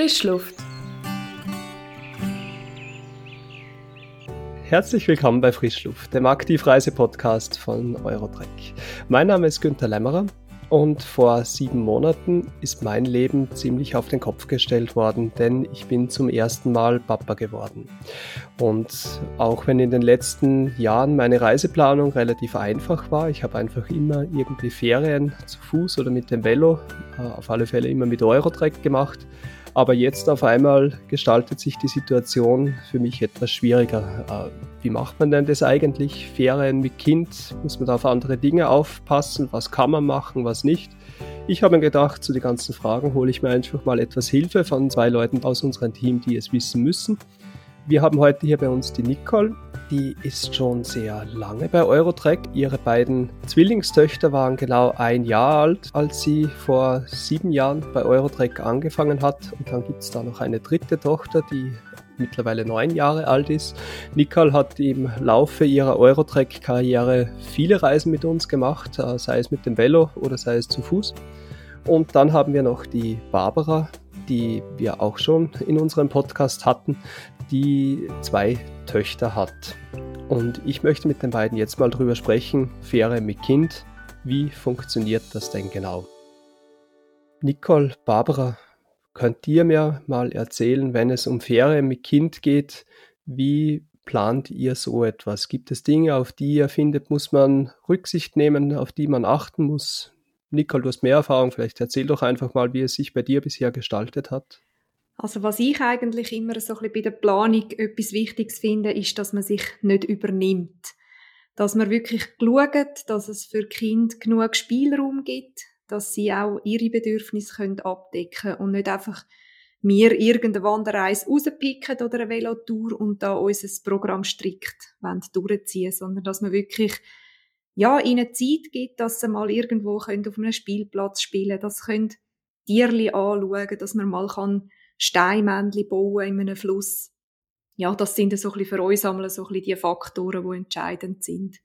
Frischluft. Herzlich willkommen bei Frischluft, dem Aktivreise-Podcast von Eurotrek. Mein Name ist Günter Lämmerer und vor sieben Monaten ist mein Leben ziemlich auf den Kopf gestellt worden, denn ich bin zum ersten Mal Papa geworden. Und auch wenn in den letzten Jahren meine Reiseplanung relativ einfach war, ich habe einfach immer irgendwie Ferien zu Fuß oder mit dem Velo, äh, auf alle Fälle immer mit Eurotrek gemacht, aber jetzt auf einmal gestaltet sich die Situation für mich etwas schwieriger. Äh, wie macht man denn das eigentlich? Ferien mit Kind? Muss man da auf andere Dinge aufpassen? Was kann man machen, was nicht? Ich habe mir gedacht, zu den ganzen Fragen hole ich mir einfach mal etwas Hilfe von zwei Leuten aus unserem Team, die es wissen müssen. Wir haben heute hier bei uns die Nicole. Die ist schon sehr lange bei Eurotrack. Ihre beiden Zwillingstöchter waren genau ein Jahr alt, als sie vor sieben Jahren bei Eurotrack angefangen hat. Und dann gibt es da noch eine dritte Tochter, die mittlerweile neun Jahre alt ist. Nicole hat im Laufe ihrer Eurotrack-Karriere viele Reisen mit uns gemacht, äh, sei es mit dem Velo oder sei es zu Fuß. Und dann haben wir noch die Barbara, die wir auch schon in unserem Podcast hatten, die zwei Töchter hat. Und ich möchte mit den beiden jetzt mal drüber sprechen, Fähre mit Kind, wie funktioniert das denn genau? Nicole, Barbara, könnt ihr mir mal erzählen, wenn es um Fähre mit Kind geht, wie plant ihr so etwas? Gibt es Dinge, auf die ihr findet, muss man Rücksicht nehmen, auf die man achten muss? Nicole, du hast mehr Erfahrung, vielleicht erzähl doch einfach mal, wie es sich bei dir bisher gestaltet hat. Also was ich eigentlich immer so ein bisschen bei der Planung etwas Wichtiges finde, ist, dass man sich nicht übernimmt. Dass man wirklich schaut, dass es für Kind genug Spielraum gibt, dass sie auch ihre Bedürfnisse können abdecken können und nicht einfach mir irgendeine Wanderreise rauspicken oder eine Velotour und da unser Programm strikt durchziehen sondern dass man wirklich ja, ihnen Zeit gibt, dass sie mal irgendwo können auf einem Spielplatz spielen können, dass sie können Tierli anschauen, dass man mal kann Steinmännchen bauen in einem Fluss. Ja, das sind so ein bisschen für uns einmal so ein bisschen die Faktoren, die entscheidend sind.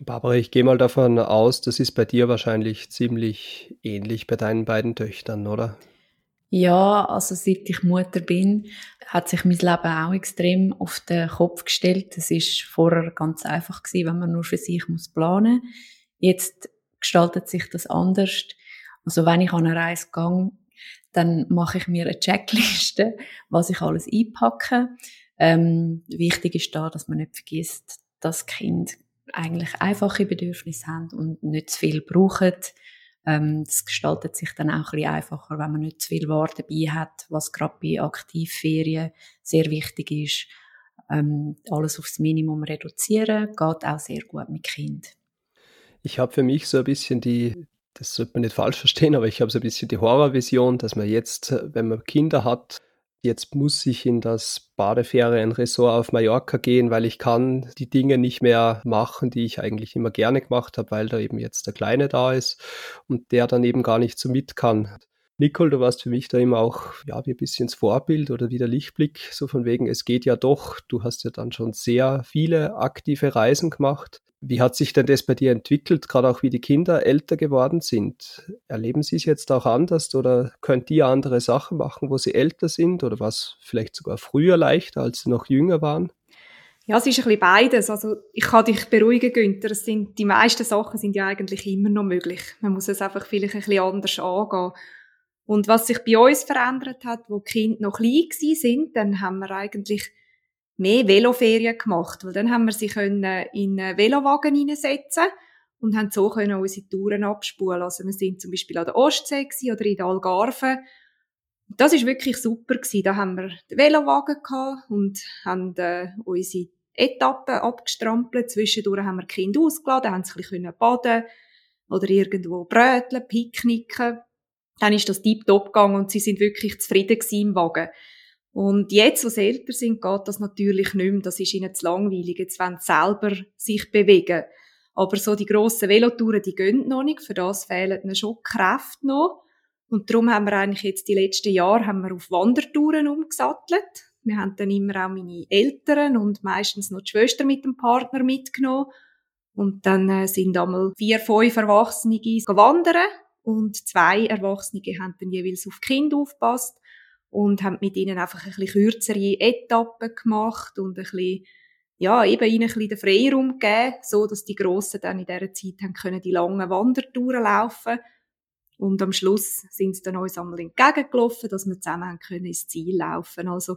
Barbara, ich gehe mal davon aus, das ist bei dir wahrscheinlich ziemlich ähnlich bei deinen beiden Töchtern, oder? Ja, also seit ich Mutter bin, hat sich mein Leben auch extrem auf den Kopf gestellt. Es ist vorher ganz einfach gewesen, wenn man nur für sich muss planen. Jetzt gestaltet sich das anders. Also wenn ich an eine Reise gehe, dann mache ich mir eine Checkliste, was ich alles einpacke. Ähm, wichtig ist da, dass man nicht vergisst, dass Kind eigentlich einfache Bedürfnisse haben und nicht zu viel brauchen. Ähm, das gestaltet sich dann auch ein bisschen einfacher, wenn man nicht zu viel Ware dabei hat, was gerade bei Aktivferien sehr wichtig ist. Ähm, alles aufs Minimum reduzieren, geht auch sehr gut mit Kind. Ich habe für mich so ein bisschen die, das sollte man nicht falsch verstehen, aber ich habe so ein bisschen die Horrorvision, dass man jetzt, wenn man Kinder hat, jetzt muss ich in das Badeferienresort auf Mallorca gehen, weil ich kann die Dinge nicht mehr machen, die ich eigentlich immer gerne gemacht habe, weil da eben jetzt der Kleine da ist und der dann eben gar nicht so mit kann. Nicole, du warst für mich da immer auch, ja, wie ein bisschen das Vorbild oder wie der Lichtblick, so von wegen, es geht ja doch, du hast ja dann schon sehr viele aktive Reisen gemacht. Wie hat sich denn das bei dir entwickelt, gerade auch wie die Kinder älter geworden sind? Erleben sie es jetzt auch anders oder könnt ihr andere Sachen machen, wo sie älter sind oder was vielleicht sogar früher leichter, als sie noch jünger waren? Ja, es ist ein bisschen beides. Also ich kann dich beruhigen, Günther. Sind, die meisten Sachen sind ja eigentlich immer noch möglich. Man muss es einfach vielleicht ein bisschen anders angehen. Und was sich bei uns verändert hat, wo die Kinder noch klein sind, dann haben wir eigentlich mehr Veloferien gemacht, weil dann haben wir sie können in einen Velowagen hineinsetzen und haben so können unsere Touren abspulen. Also wir sind zum Beispiel an der Ostsee oder in der Algarve. Das ist wirklich super gewesen. Da haben wir den Velowagen gehabt und haben äh, unsere Etappen abgestrampelt. Zwischendurch haben wir die Kinder ausgeladen, haben sie ein bisschen baden oder irgendwo bröteln, picknicken. Dann ist das tiptop gegangen und sie sind wirklich zufrieden im Wagen. Und jetzt, wo sie älter sind, geht das natürlich nicht mehr. Das ist ihnen zu langweilig. Jetzt wollen sie selber sich bewegen. Aber so die grossen Velotouren, die gehen noch nicht. Für das fehlen ihnen schon Kräfte noch. Und darum haben wir eigentlich jetzt die letzten Jahre haben wir auf Wandertouren umgesattelt. Wir haben dann immer auch meine Eltern und meistens noch die Schwester mit dem Partner mitgenommen. Und dann äh, sind einmal vier, fünf Erwachsene wandern und zwei Erwachsene haben dann jeweils auf die Kinder aufgepasst. und haben mit ihnen einfach ein bisschen kürzere Etappen gemacht und ein bisschen, ja, eben ihnen ein bisschen den Freiraum gegeben, so dass die Grossen dann in dieser Zeit haben können die langen Wandertouren laufen und am Schluss sind sie dann uns einmal entgegengelaufen, dass wir zusammen haben können ins Ziel laufen. Also,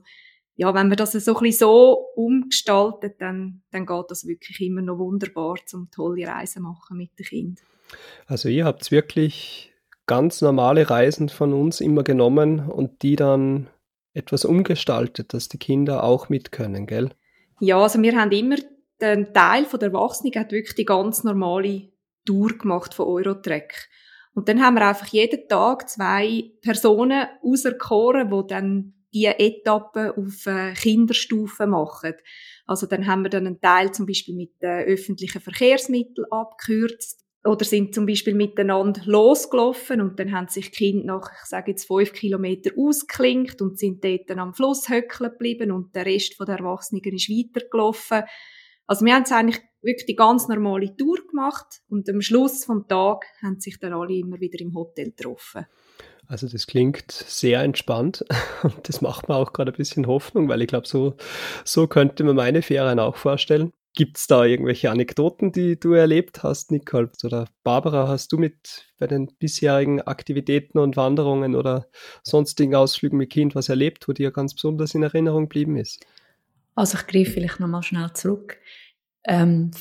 ja, wenn man das so ein bisschen so umgestaltet, dann, dann geht das wirklich immer noch wunderbar, zum tolle Reisen machen mit den Kindern. Also ihr habt wirklich ganz normale Reisen von uns immer genommen und die dann etwas umgestaltet, dass die Kinder auch mit können, gell? Ja, also wir haben immer, den Teil der Erwachsenen hat wirklich die ganz normale Tour gemacht von Eurotrack. Und dann haben wir einfach jeden Tag zwei Personen auserkoren, die dann die Etappen auf äh, Kinderstufe machen. Also dann haben wir dann einen Teil zum Beispiel mit den öffentlichen Verkehrsmitteln abgekürzt oder sind zum Beispiel miteinander losgelaufen und dann haben sich die Kinder nach, ich sage jetzt fünf Kilometer ausgeklinkt und sind dort dann am Fluss höckeln geblieben und der Rest der Erwachsenen ist weitergelaufen. Also wir haben es eigentlich wirklich die ganz normale Tour gemacht und am Schluss vom Tag haben sich dann alle immer wieder im Hotel getroffen. Also das klingt sehr entspannt und das macht mir auch gerade ein bisschen Hoffnung, weil ich glaube, so, so könnte man meine Ferien auch vorstellen. Gibt es da irgendwelche Anekdoten, die du erlebt hast, Nicole? Oder Barbara, hast du mit bei den bisherigen Aktivitäten und Wanderungen oder sonstigen Ausflügen mit Kind was erlebt, wo dir ganz besonders in Erinnerung geblieben ist? Also ich greife vielleicht nochmal schnell zurück. Ähm,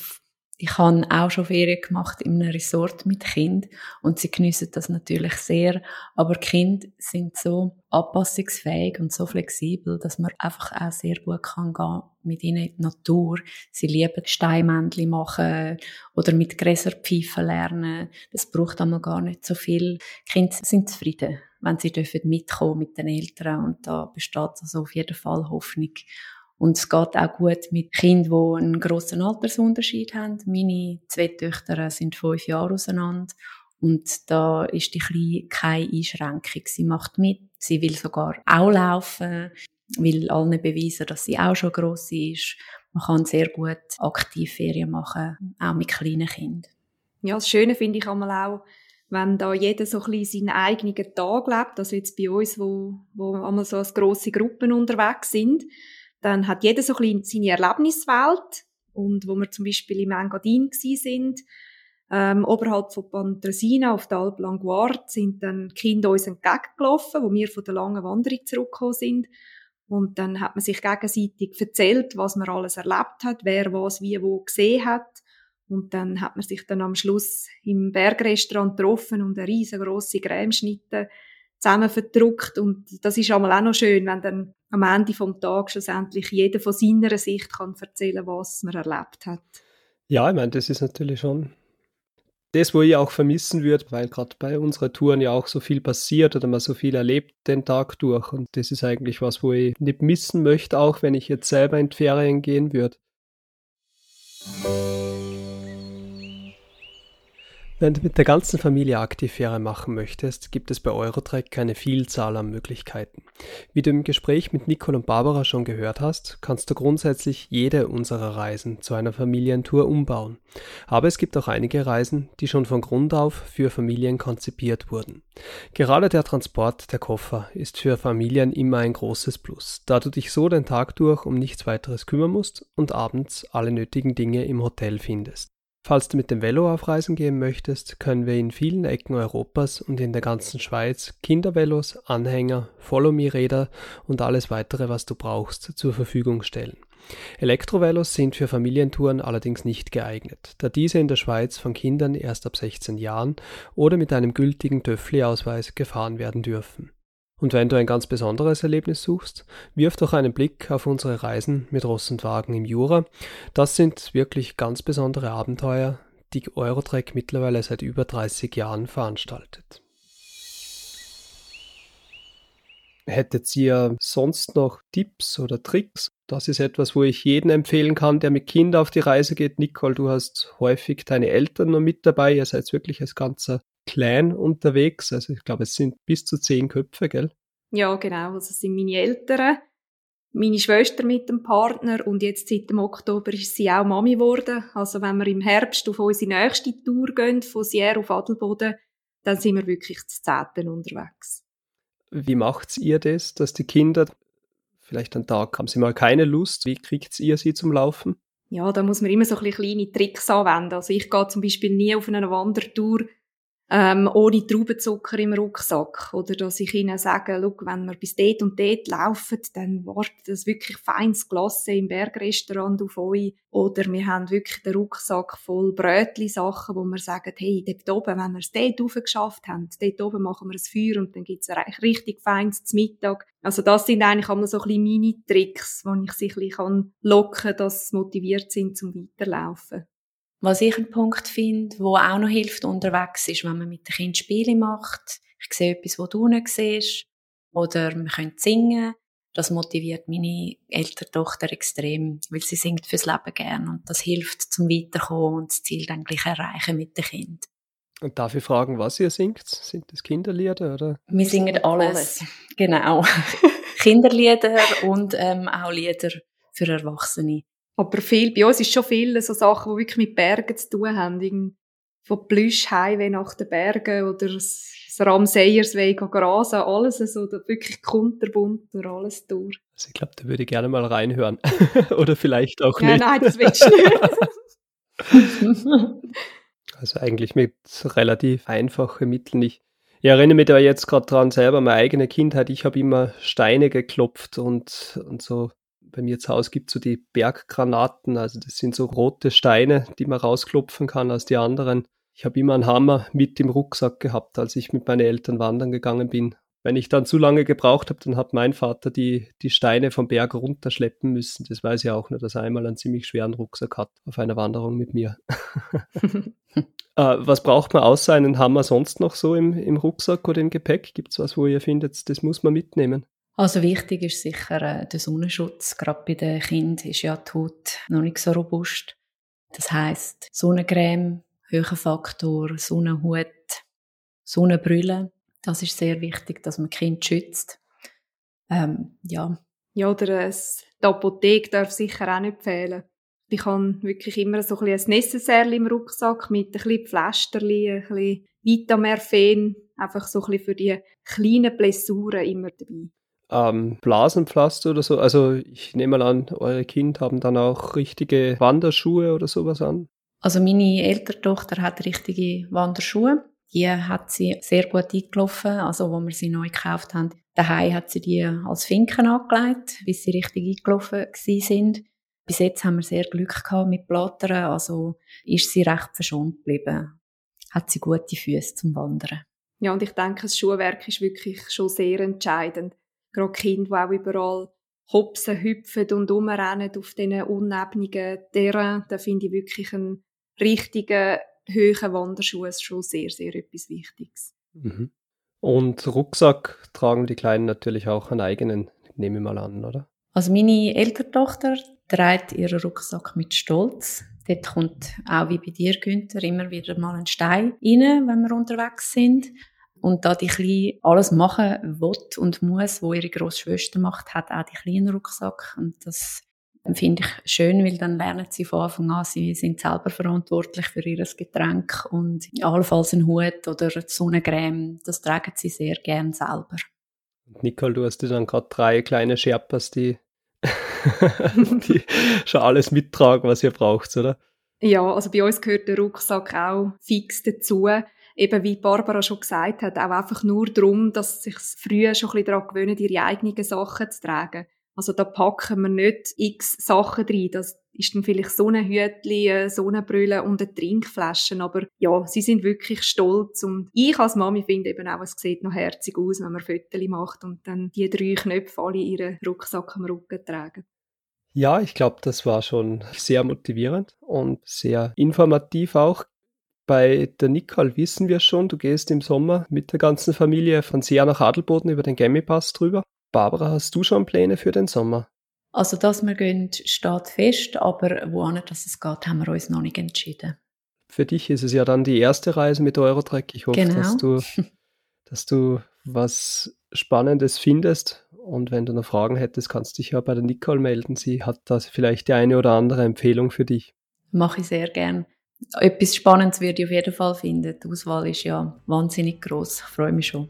ich habe auch schon Ferien gemacht in einem Resort mit Kind und sie geniessen das natürlich sehr. Aber Kinder sind so anpassungsfähig und so flexibel, dass man einfach auch sehr gut kann gehen mit ihnen in die Natur. Sie lieben Steinmännchen machen oder mit Gräser pfeifen lernen. Das braucht einmal gar nicht so viel. Die Kinder sind zufrieden, wenn sie dürfen mitkommen mit den Eltern und da besteht also auf jeden Fall Hoffnung. Und es geht auch gut mit Kindern, die einen grossen Altersunterschied haben. Meine zwei Töchter sind fünf Jahre auseinander. Und da ist die Kleine keine Einschränkung. Sie macht mit. Sie will sogar auch laufen, will allen beweisen, dass sie auch schon gross ist. Man kann sehr gut aktiv Ferien machen, auch mit kleinen Kindern. Ja, das Schöne finde ich einmal auch, wenn da jeder so ein bisschen seinen eigenen Tag lebt, also jetzt bei uns, wo, wo einmal so als grosse Gruppen unterwegs sind, dann hat jeder so ein bisschen seine Erlebniswelt. Und wo wir zum Beispiel im Engadin sind, ähm, oberhalb von Pantresina auf der Alpe Languard sind dann Kinder uns entgegengelaufen, wo wir von der langen Wanderung zurückgekommen sind. Und dann hat man sich gegenseitig erzählt, was man alles erlebt hat, wer was wie wo gesehen hat. Und dann hat man sich dann am Schluss im Bergrestaurant getroffen und eine riesengroße Cremeschnitte zusammen verdruckt. Und das ist auch noch schön, wenn dann am Ende vom Tag schlussendlich jeder von seiner Sicht kann erzählen, was man erlebt hat. Ja, ich meine, das ist natürlich schon das, wo ich auch vermissen würde, weil gerade bei unseren Touren ja auch so viel passiert oder man so viel erlebt den Tag durch. Und das ist eigentlich was, wo ich nicht missen möchte, auch wenn ich jetzt selber in die Ferien gehen würde. Wenn du mit der ganzen Familie Aktivfähre machen möchtest, gibt es bei Eurotrack eine Vielzahl an Möglichkeiten. Wie du im Gespräch mit Nicole und Barbara schon gehört hast, kannst du grundsätzlich jede unserer Reisen zu einer Familientour umbauen. Aber es gibt auch einige Reisen, die schon von Grund auf für Familien konzipiert wurden. Gerade der Transport der Koffer ist für Familien immer ein großes Plus, da du dich so den Tag durch um nichts weiteres kümmern musst und abends alle nötigen Dinge im Hotel findest. Falls du mit dem Velo auf Reisen gehen möchtest, können wir in vielen Ecken Europas und in der ganzen Schweiz Kindervelos, Anhänger, Follow-Me-Räder und alles weitere, was du brauchst, zur Verfügung stellen. Elektrovelos sind für Familientouren allerdings nicht geeignet, da diese in der Schweiz von Kindern erst ab 16 Jahren oder mit einem gültigen Töffli-Ausweis gefahren werden dürfen. Und wenn du ein ganz besonderes Erlebnis suchst, wirf doch einen Blick auf unsere Reisen mit Ross und Wagen im Jura. Das sind wirklich ganz besondere Abenteuer, die Eurotrek mittlerweile seit über 30 Jahren veranstaltet. Hättet ihr sonst noch Tipps oder Tricks? Das ist etwas, wo ich jeden empfehlen kann, der mit Kindern auf die Reise geht. Nicole, du hast häufig deine Eltern noch mit dabei. Ihr seid wirklich als ganzer Clan unterwegs. Also ich glaube, es sind bis zu zehn Köpfe, gell? Ja, genau. Also es sind meine Eltern, meine Schwester mit dem Partner und jetzt seit dem Oktober ist sie auch Mami geworden. Also wenn wir im Herbst auf unsere nächste Tour gehen, von Sierra auf Adelboden, dann sind wir wirklich zu Zehnten unterwegs. Wie macht ihr das, dass die Kinder, vielleicht einen Tag haben sie mal keine Lust, wie kriegt ihr sie zum Laufen? Ja, da muss man immer so ein bisschen kleine Tricks anwenden. Also ich gehe zum Beispiel nie auf eine Wandertour ähm, ohne Traubenzucker im Rucksack. Oder dass ich ihnen sage, Schau, wenn wir bis dort und dort laufen, dann wartet das wirklich feines Glasse im Bergrestaurant auf euch. Oder wir haben wirklich den Rucksack voll Brötli-Sachen, wo wir sagen, hey, dort oben, wenn wir es dort oben geschafft haben, dort oben machen wir ein Feuer und dann gibt's ein richtig feines zum Mittag. Also das sind eigentlich immer so ein bisschen Mini-Tricks, wo ich sie ein bisschen locken kann, dass sie motiviert sind zum Weiterlaufen. Was ich einen Punkt finde, wo auch noch hilft unterwegs ist, wenn man mit den Kindern Spiele macht. Ich sehe etwas, was du nicht siehst. Oder wir können singen. Das motiviert meine ältere Tochter extrem, weil sie singt fürs Leben gern und das hilft zum Weiterkommen und das Ziel dann gleich erreichen mit den Kindern. Und darf ich fragen, was ihr singt? Sind das Kinderlieder oder? Wir singen alles. alles. Genau. Kinderlieder und ähm, auch Lieder für Erwachsene. Aber viel, bei uns ist schon viel so Sachen, die wirklich mit Bergen zu tun haben. Von Plüsch Highway nach den Bergen oder das Ramseyersweg grasen, alles so, wirklich kunterbunt durch alles durch. Also ich glaube, da würde ich gerne mal reinhören. oder vielleicht auch ja, nicht. Nein, das willst du nicht. also eigentlich mit relativ einfachen Mitteln. Ich, ich erinnere mich da jetzt gerade dran selber, meine eigene Kindheit. Ich habe immer Steine geklopft und, und so bei mir zu Hause gibt es so die Berggranaten, also das sind so rote Steine, die man rausklopfen kann aus die anderen. Ich habe immer einen Hammer mit im Rucksack gehabt, als ich mit meinen Eltern wandern gegangen bin. Wenn ich dann zu lange gebraucht habe, dann hat mein Vater die, die Steine vom Berg runterschleppen müssen. Das weiß ich auch nur, dass er einmal einen ziemlich schweren Rucksack hat auf einer Wanderung mit mir. äh, was braucht man außer einen Hammer sonst noch so im, im Rucksack oder im Gepäck? Gibt es was, wo ihr findet, das muss man mitnehmen? Also wichtig ist sicher äh, der Sonnenschutz. Gerade bei den Kindern ist ja die Haut noch nicht so robust. Das heißt Sonnencreme, Höhenfaktor, Sonnenhut, Sonnenbrille. Das ist sehr wichtig, dass man Kind schützt. Ähm, ja. Ja, oder ein, die Apotheke darf sicher auch nicht fehlen. Ich habe wirklich immer so ein, ein Necessaire im Rucksack mit ein bisschen Pflasterli, ein bisschen Vitamerphen, einfach so ein bisschen für die kleinen Blessuren immer dabei ähm, Blasenpflaster oder so. Also ich nehme mal an, eure Kinder haben dann auch richtige Wanderschuhe oder sowas an. Also meine ältere Tochter hat richtige Wanderschuhe. Die hat sie sehr gut eingelaufen, also wo wir sie neu gekauft haben. Daheim hat sie die als Finken angelegt, bis sie richtig eingelaufen sind. Bis jetzt haben wir sehr Glück gehabt mit Blattern, also ist sie recht verschont geblieben. Hat sie gute Füße zum Wandern. Ja, und ich denke, das Schuhwerk ist wirklich schon sehr entscheidend gerade Kinder, die auch überall hopsen, hüpfen und umrennen auf diesen unebnigen Terrain, da finde ich wirklich einen richtigen, hohen Wanderschuh schon sehr, sehr etwas Wichtiges. Mhm. Und Rucksack tragen die Kleinen natürlich auch einen eigenen, nehme ich mal an, oder? Also meine ältere Tochter trägt ihren Rucksack mit Stolz. Dort kommt auch wie bei dir, Günther, immer wieder mal ein Stein rein, wenn wir unterwegs sind. Und da die Kleine alles machen will und muss, wo ihre grosse Schwester macht, hat auch die kleinen Rucksack. Und das finde ich schön, weil dann lernen sie von Anfang an, sie sind selber verantwortlich für ihr Getränk und allenfalls einen Hut oder Sonnencreme, das tragen sie sehr gern selber. Nicole, du hast dir dann gerade drei kleine Sherpas, die, die schon alles mittragen, was ihr braucht, oder? Ja, also bei uns gehört der Rucksack auch fix dazu eben wie Barbara schon gesagt hat, auch einfach nur darum, dass sich früher schon ein bisschen daran gewöhnen, ihre eigenen Sachen zu tragen. Also da packen wir nicht x Sachen rein. Das ist dann vielleicht so ein Hütchen, so eine Brille und eine Trinkflasche. Aber ja, sie sind wirklich stolz. Und ich als Mami finde eben auch, es sieht noch herzig aus, wenn man Fotos macht und dann die drei Knöpfe alle ihren Rucksack am Rücken tragen. Ja, ich glaube, das war schon sehr motivierend und sehr informativ auch. Bei der Nicole wissen wir schon, du gehst im Sommer mit der ganzen Familie von Seer nach Adelboden über den Gemmipass drüber. Barbara, hast du schon Pläne für den Sommer? Also, dass wir gehen, steht fest, aber wohin das es geht, haben wir uns noch nicht entschieden. Für dich ist es ja dann die erste Reise mit Eurotrack. Ich hoffe, genau. dass, du, dass du was Spannendes findest. Und wenn du noch Fragen hättest, kannst du dich ja bei der Nicole melden. Sie hat da vielleicht die eine oder andere Empfehlung für dich. Mache ich sehr gern etwas Spannendes würde ich auf jeden Fall finden. Die Auswahl ist ja wahnsinnig groß. Ich freue mich schon.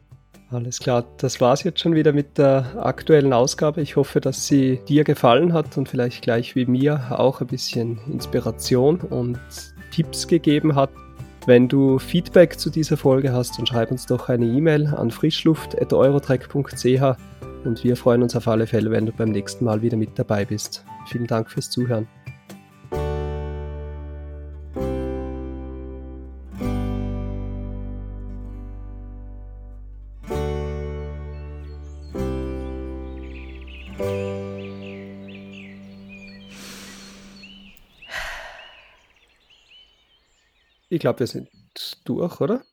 Alles klar, das war's jetzt schon wieder mit der aktuellen Ausgabe. Ich hoffe, dass sie dir gefallen hat und vielleicht gleich wie mir auch ein bisschen Inspiration und Tipps gegeben hat. Wenn du Feedback zu dieser Folge hast, dann schreib uns doch eine E-Mail an frischluft.eurotrack.ch und wir freuen uns auf alle Fälle, wenn du beim nächsten Mal wieder mit dabei bist. Vielen Dank fürs Zuhören. Ich glaube, wir sind durch, oder?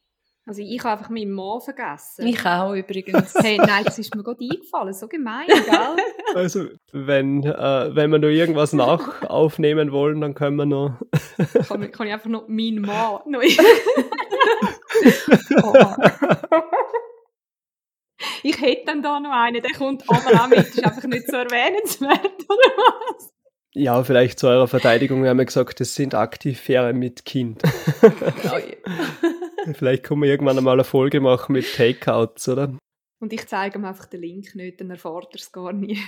Also ich habe einfach meinen Mann vergessen. Ich auch übrigens. Hey, nein, das ist mir gerade eingefallen. So gemein, gell? Also, wenn, äh, wenn wir noch irgendwas nach aufnehmen wollen, dann können wir noch... kann, kann ich einfach noch meinen Mann... Noch oh. Ich hätte dann da noch einen, der kommt aber auch mit. Das ist einfach nicht so erwähnenswert, oder was? Ja, vielleicht zu eurer Verteidigung, wir haben ja gesagt, das sind Aktivfähre mit Kind. Oh vielleicht können wir irgendwann einmal eine Folge machen mit Takeouts, oder? Und ich zeige ihm einfach den Link nicht, dann erfahrt er es gar nie.